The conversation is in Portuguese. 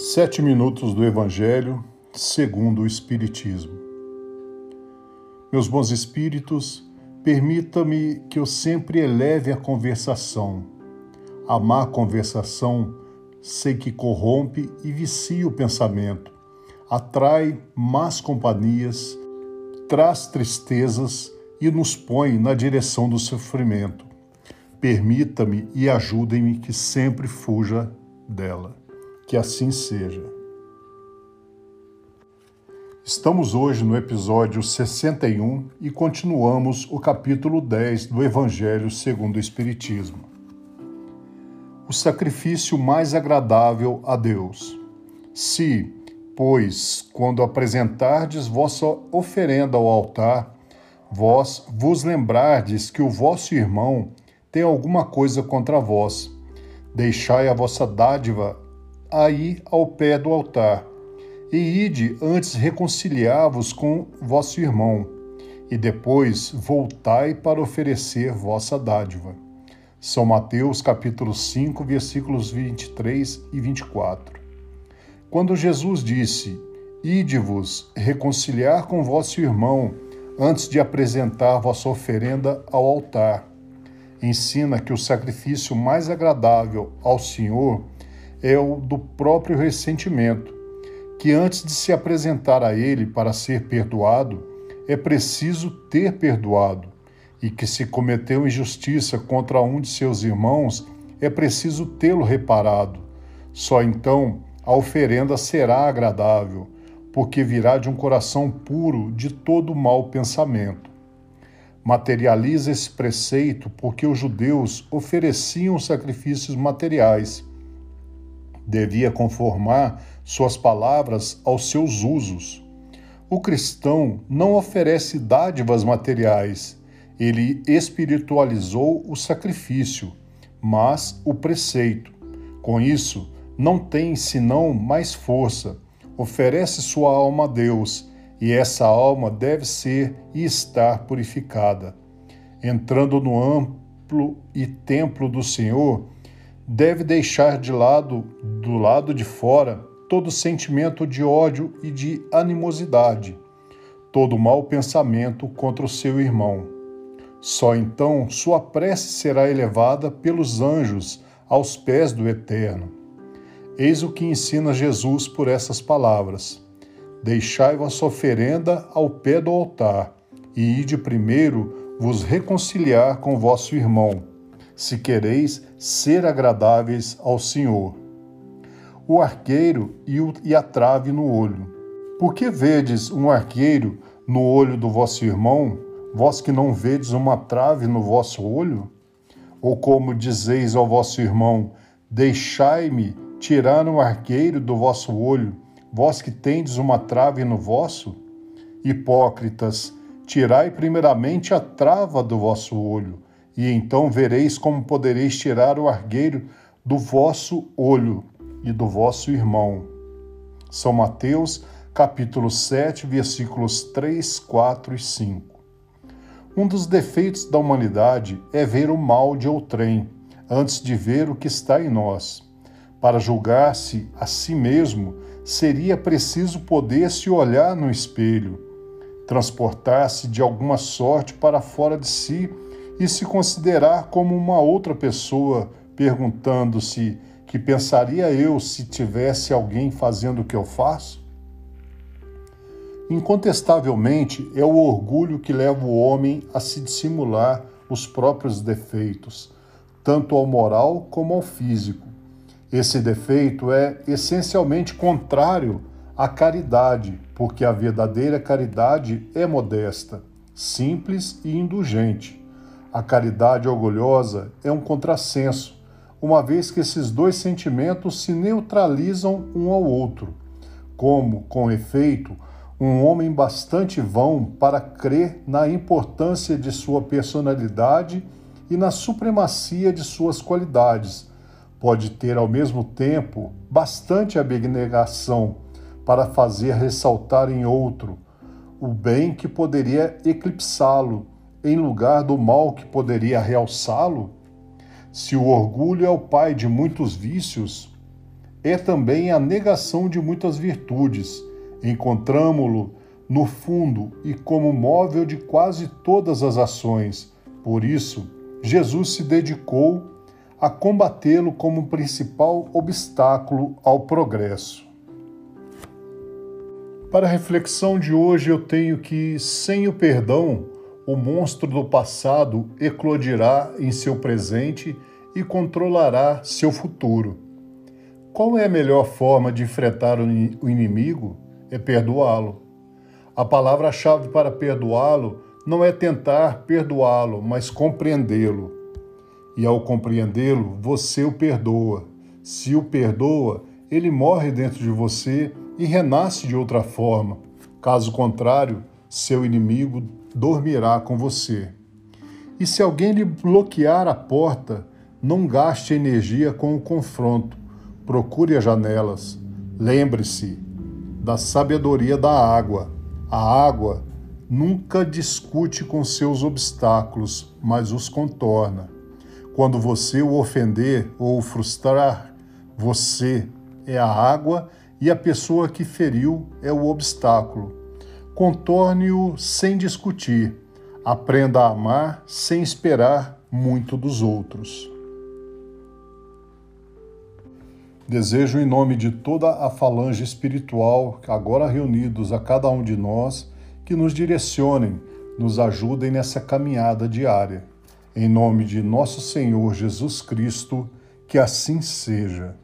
Sete minutos do Evangelho segundo o Espiritismo. Meus bons espíritos, permita-me que eu sempre eleve a conversação. A má conversação sei que corrompe e vicia o pensamento, atrai más companhias, traz tristezas e nos põe na direção do sofrimento. Permita-me e ajudem-me que sempre fuja dela. Que assim seja. Estamos hoje no episódio 61 e continuamos o capítulo 10 do Evangelho segundo o Espiritismo. O sacrifício mais agradável a Deus. Se, pois, quando apresentardes vossa oferenda ao altar, vós vos lembrardes que o vosso irmão tem alguma coisa contra vós, deixai a vossa dádiva aí ao pé do altar, e ide antes reconciliar-vos com vosso irmão, e depois voltai para oferecer vossa dádiva. São Mateus capítulo 5, versículos 23 e 24. Quando Jesus disse: Ide-vos reconciliar com vosso irmão antes de apresentar vossa oferenda ao altar, ensina que o sacrifício mais agradável ao Senhor é o do próprio ressentimento, que antes de se apresentar a Ele para ser perdoado, é preciso ter perdoado, e que se cometeu injustiça contra um de seus irmãos, é preciso tê-lo reparado. Só então a oferenda será agradável, porque virá de um coração puro de todo mau pensamento. Materializa esse preceito porque os judeus ofereciam sacrifícios materiais devia conformar suas palavras aos seus usos. O cristão não oferece dádivas materiais, ele espiritualizou o sacrifício, mas o preceito. Com isso, não tem senão mais força, oferece sua alma a Deus, e essa alma deve ser e estar purificada. Entrando no amplo e templo do Senhor, deve deixar de lado, do lado de fora, todo sentimento de ódio e de animosidade, todo mau pensamento contra o seu irmão. Só então sua prece será elevada pelos anjos aos pés do Eterno. Eis o que ensina Jesus por essas palavras: Deixai vossa oferenda ao pé do altar, e ide primeiro vos reconciliar com vosso irmão se quereis ser agradáveis ao Senhor. O arqueiro e, o, e a trave no olho. Por que vedes um arqueiro no olho do vosso irmão, vós que não vedes uma trave no vosso olho? Ou como dizeis ao vosso irmão: Deixai-me tirar um arqueiro do vosso olho, vós que tendes uma trave no vosso? Hipócritas, tirai primeiramente a trava do vosso olho e então vereis como podereis tirar o argueiro do vosso olho e do vosso irmão. São Mateus, capítulo 7, versículos 3, 4 e 5. Um dos defeitos da humanidade é ver o mal de outrem antes de ver o que está em nós. Para julgar-se a si mesmo, seria preciso poder se olhar no espelho, transportar-se de alguma sorte para fora de si e se considerar como uma outra pessoa, perguntando-se que pensaria eu se tivesse alguém fazendo o que eu faço? Incontestavelmente, é o orgulho que leva o homem a se dissimular os próprios defeitos, tanto ao moral como ao físico. Esse defeito é essencialmente contrário à caridade, porque a verdadeira caridade é modesta, simples e indulgente. A caridade orgulhosa é um contrassenso, uma vez que esses dois sentimentos se neutralizam um ao outro, como, com efeito, um homem bastante vão para crer na importância de sua personalidade e na supremacia de suas qualidades, pode ter ao mesmo tempo bastante abnegação para fazer ressaltar em outro o bem que poderia eclipsá-lo em lugar do mal que poderia realçá-lo? Se o orgulho é o pai de muitos vícios, é também a negação de muitas virtudes. Encontramo-lo no fundo e como móvel de quase todas as ações. Por isso, Jesus se dedicou a combatê-lo como principal obstáculo ao progresso. Para a reflexão de hoje, eu tenho que, sem o perdão, o monstro do passado eclodirá em seu presente e controlará seu futuro. Qual é a melhor forma de enfrentar o inimigo? É perdoá-lo. A palavra-chave para perdoá-lo não é tentar perdoá-lo, mas compreendê-lo. E ao compreendê-lo, você o perdoa. Se o perdoa, ele morre dentro de você e renasce de outra forma. Caso contrário, seu inimigo dormirá com você. E se alguém lhe bloquear a porta, não gaste energia com o confronto. Procure as janelas. Lembre-se da sabedoria da água. A água nunca discute com seus obstáculos, mas os contorna. Quando você o ofender ou o frustrar, você é a água e a pessoa que feriu é o obstáculo. Contorne-o sem discutir. Aprenda a amar sem esperar muito dos outros. Desejo, em nome de toda a falange espiritual, agora reunidos a cada um de nós, que nos direcionem, nos ajudem nessa caminhada diária. Em nome de nosso Senhor Jesus Cristo, que assim seja.